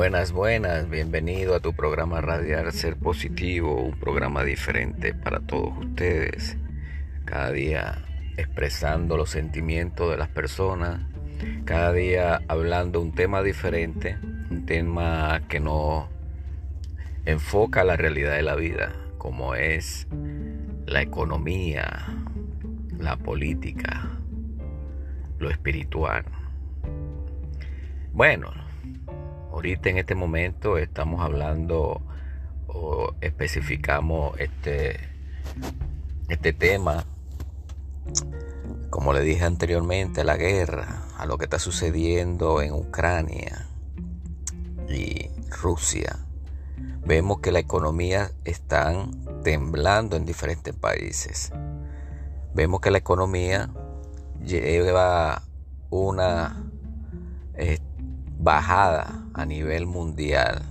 Buenas, buenas, bienvenido a tu programa Radiar Ser Positivo, un programa diferente para todos ustedes. Cada día expresando los sentimientos de las personas, cada día hablando un tema diferente, un tema que nos enfoca la realidad de la vida, como es la economía, la política, lo espiritual. Bueno, ahorita en este momento estamos hablando o especificamos este, este tema, como le dije anteriormente, la guerra, a lo que está sucediendo en Ucrania y Rusia. Vemos que la economía están temblando en diferentes países. Vemos que la economía lleva una bajada a nivel mundial,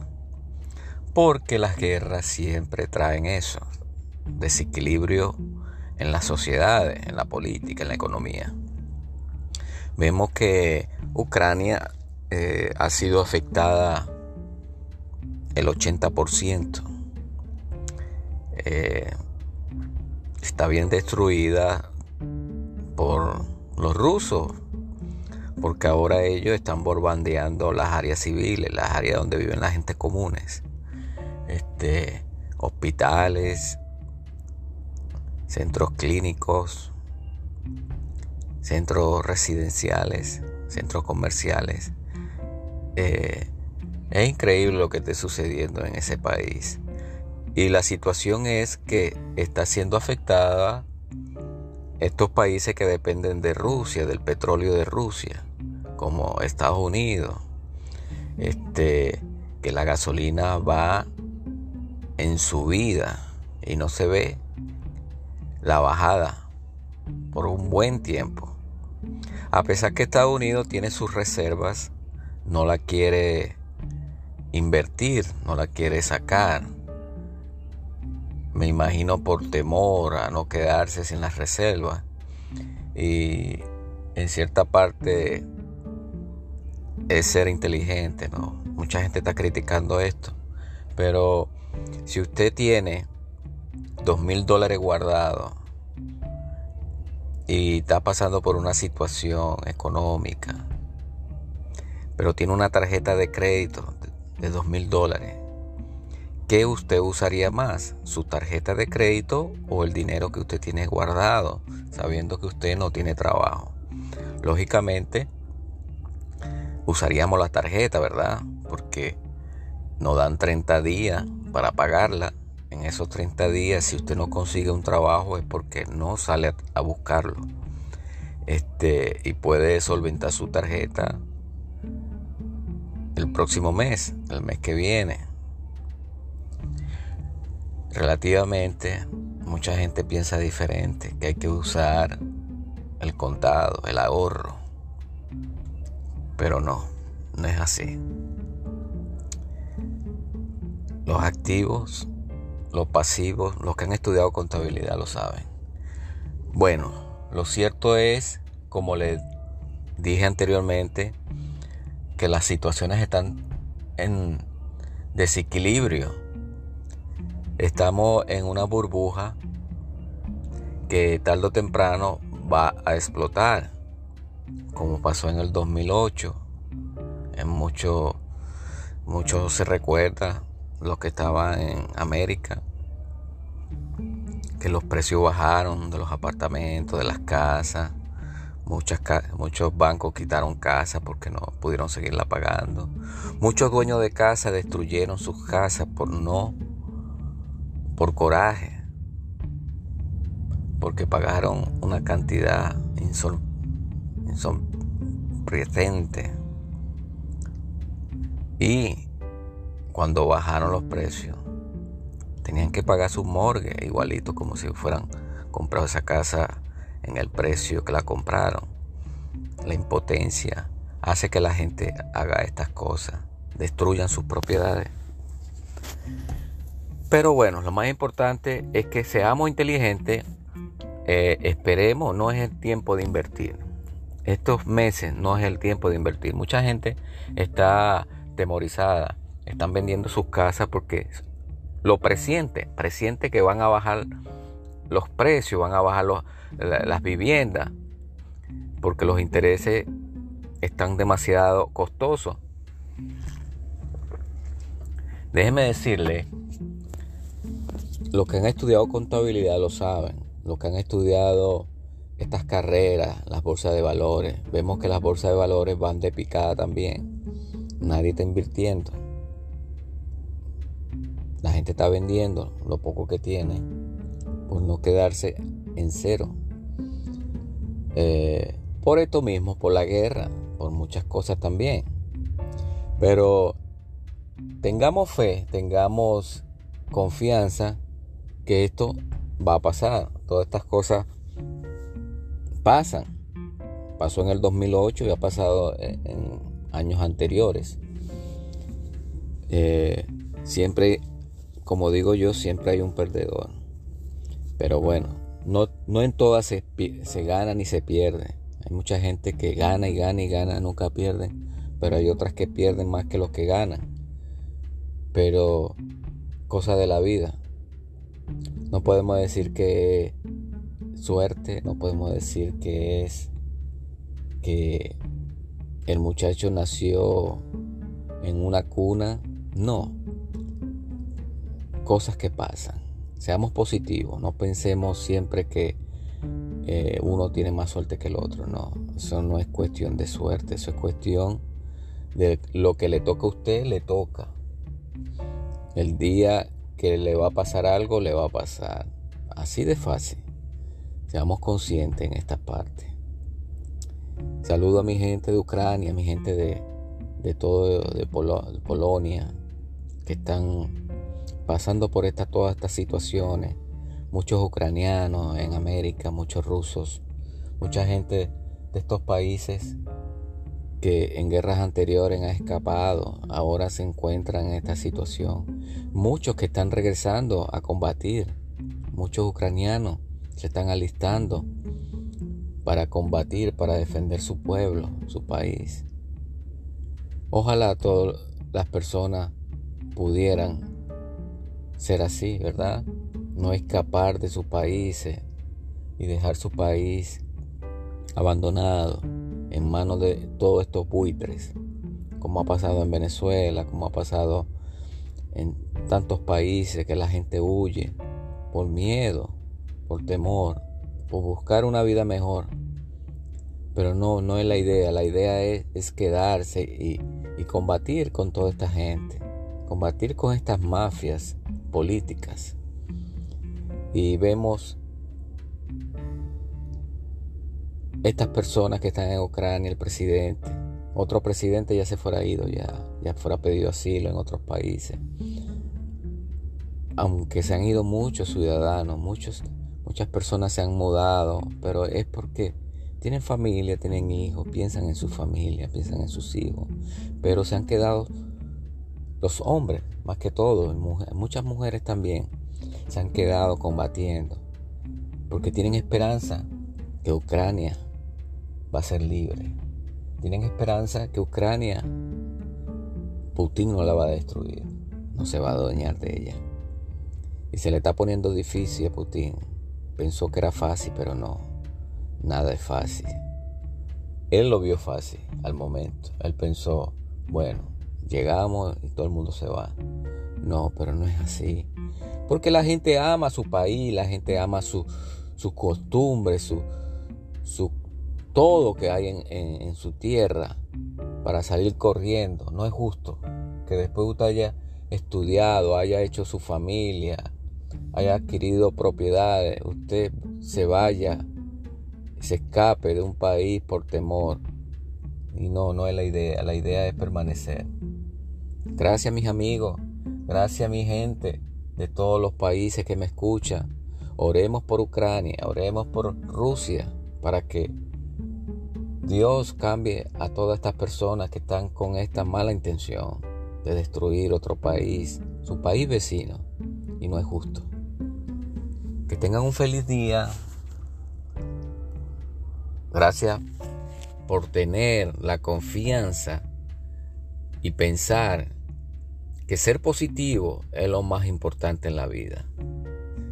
porque las guerras siempre traen eso, desequilibrio en las sociedades, en la política, en la economía. Vemos que Ucrania eh, ha sido afectada el 80%. Eh, está bien destruida por los rusos, porque ahora ellos están bombardeando las áreas civiles, las áreas donde viven las gente comunes, este, hospitales, centros clínicos, centros residenciales, centros comerciales. Eh, es increíble lo que está sucediendo en ese país. Y la situación es que está siendo afectada estos países que dependen de Rusia, del petróleo de Rusia como Estados Unidos, este, que la gasolina va en subida y no se ve la bajada por un buen tiempo. A pesar que Estados Unidos tiene sus reservas, no la quiere invertir, no la quiere sacar. Me imagino por temor a no quedarse sin las reservas. Y en cierta parte es ser inteligente, ¿no? Mucha gente está criticando esto, pero si usted tiene dos mil dólares guardados y está pasando por una situación económica, pero tiene una tarjeta de crédito de dos mil dólares, ¿qué usted usaría más? ¿Su tarjeta de crédito o el dinero que usted tiene guardado, sabiendo que usted no tiene trabajo? Lógicamente, usaríamos la tarjeta, ¿verdad? Porque nos dan 30 días para pagarla. En esos 30 días, si usted no consigue un trabajo es porque no sale a buscarlo. Este, y puede solventar su tarjeta el próximo mes, el mes que viene. Relativamente, mucha gente piensa diferente, que hay que usar el contado, el ahorro. Pero no, no es así. Los activos, los pasivos, los que han estudiado contabilidad lo saben. Bueno, lo cierto es, como le dije anteriormente, que las situaciones están en desequilibrio. Estamos en una burbuja que tarde o temprano va a explotar como pasó en el 2008. En mucho, mucho se recuerda los que estaban en América, que los precios bajaron de los apartamentos, de las casas. Muchos bancos quitaron casas porque no pudieron seguirla pagando. Muchos dueños de casa destruyeron sus casas por no, por coraje, porque pagaron una cantidad insol. Y cuando bajaron los precios, tenían que pagar su morgue igualito como si fueran comprado esa casa en el precio que la compraron. La impotencia hace que la gente haga estas cosas, destruyan sus propiedades. Pero bueno, lo más importante es que seamos inteligentes, eh, esperemos, no es el tiempo de invertir estos meses no es el tiempo de invertir. Mucha gente está atemorizadas, están vendiendo sus casas porque lo presiente, presiente que van a bajar los precios, van a bajar las viviendas, porque los intereses están demasiado costosos. Déjeme decirle, los que han estudiado contabilidad lo saben, los que han estudiado estas carreras, las bolsas de valores, vemos que las bolsas de valores van de picada también. Nadie está invirtiendo. La gente está vendiendo lo poco que tiene por no quedarse en cero. Eh, por esto mismo, por la guerra, por muchas cosas también. Pero tengamos fe, tengamos confianza que esto va a pasar. Todas estas cosas pasan. Pasó en el 2008 y ha pasado en, años anteriores. Eh, siempre, como digo yo, siempre hay un perdedor. Pero bueno, no, no en todas se, se gana ni se pierde. Hay mucha gente que gana y gana y gana, nunca pierde. Pero hay otras que pierden más que los que ganan. Pero cosa de la vida. No podemos decir que suerte, no podemos decir que es que el muchacho nació en una cuna. No. Cosas que pasan. Seamos positivos, no pensemos siempre que eh, uno tiene más suerte que el otro. No, eso no es cuestión de suerte, eso es cuestión de lo que le toca a usted, le toca. El día que le va a pasar algo, le va a pasar. Así de fácil. Seamos conscientes en esta parte. Saludo a mi gente de Ucrania, a mi gente de, de todo, de, Polonia, que están pasando por esta, todas estas situaciones. Muchos ucranianos en América, muchos rusos, mucha gente de estos países que en guerras anteriores han escapado, ahora se encuentran en esta situación. Muchos que están regresando a combatir, muchos ucranianos se están alistando para combatir, para defender su pueblo, su país. Ojalá todas las personas pudieran ser así, ¿verdad? No escapar de sus países y dejar su país abandonado en manos de todos estos buitres, como ha pasado en Venezuela, como ha pasado en tantos países que la gente huye por miedo, por temor, por buscar una vida mejor. Pero no, no es la idea, la idea es, quedarse y, y combatir con toda esta gente, combatir con estas mafias políticas. Y vemos estas personas que están en Ucrania, el presidente, otro presidente ya se fuera ido, ya, ya fuera pedido asilo en otros países. Aunque se han ido muchos ciudadanos, muchos, muchas personas se han mudado, pero es porque tienen familia, tienen hijos, piensan en su familia, piensan en sus hijos, pero se han quedado los hombres, más que todo, muchas mujeres también, se han quedado combatiendo, porque tienen esperanza que Ucrania va a ser libre. Tienen esperanza que Ucrania, Putin no la va a destruir, no se va a adueñar de ella. Y se le está poniendo difícil a Putin. Pensó que era fácil, pero no, nada es fácil. Él lo vio fácil al momento. Él pensó, bueno, llegamos y todo el mundo se va. No, pero no es así. Porque la gente ama su país, la gente ama sus costumbres, su, su todo que hay en, su tierra para salir corriendo. No es justo que después usted haya estudiado, haya hecho su familia, haya adquirido propiedades, usted se vaya, se escape de un país por temor. Y no, no es la idea, la idea es permanecer. Gracias mis amigos, gracias mi gente de todos los países que me escuchan. Oremos por Ucrania, oremos por Rusia, para que Dios cambie a todas estas personas que están con esta mala intención de destruir otro país, su país vecino, y no es justo. Que tengan un feliz día. Gracias por tener la confianza y pensar que ser positivo es lo más importante en la vida.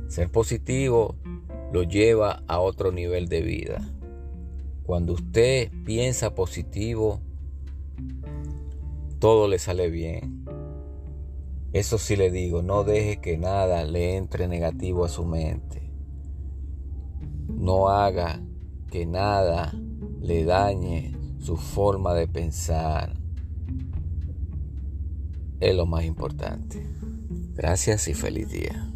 Ser positivo lo lleva a otro nivel de vida. Cuando usted piensa positivo, todo le sale bien. Eso sí le digo, no deje que nada le entre negativo a su mente. No haga que nada le dañe su forma de pensar. Es lo más importante. Gracias y feliz día.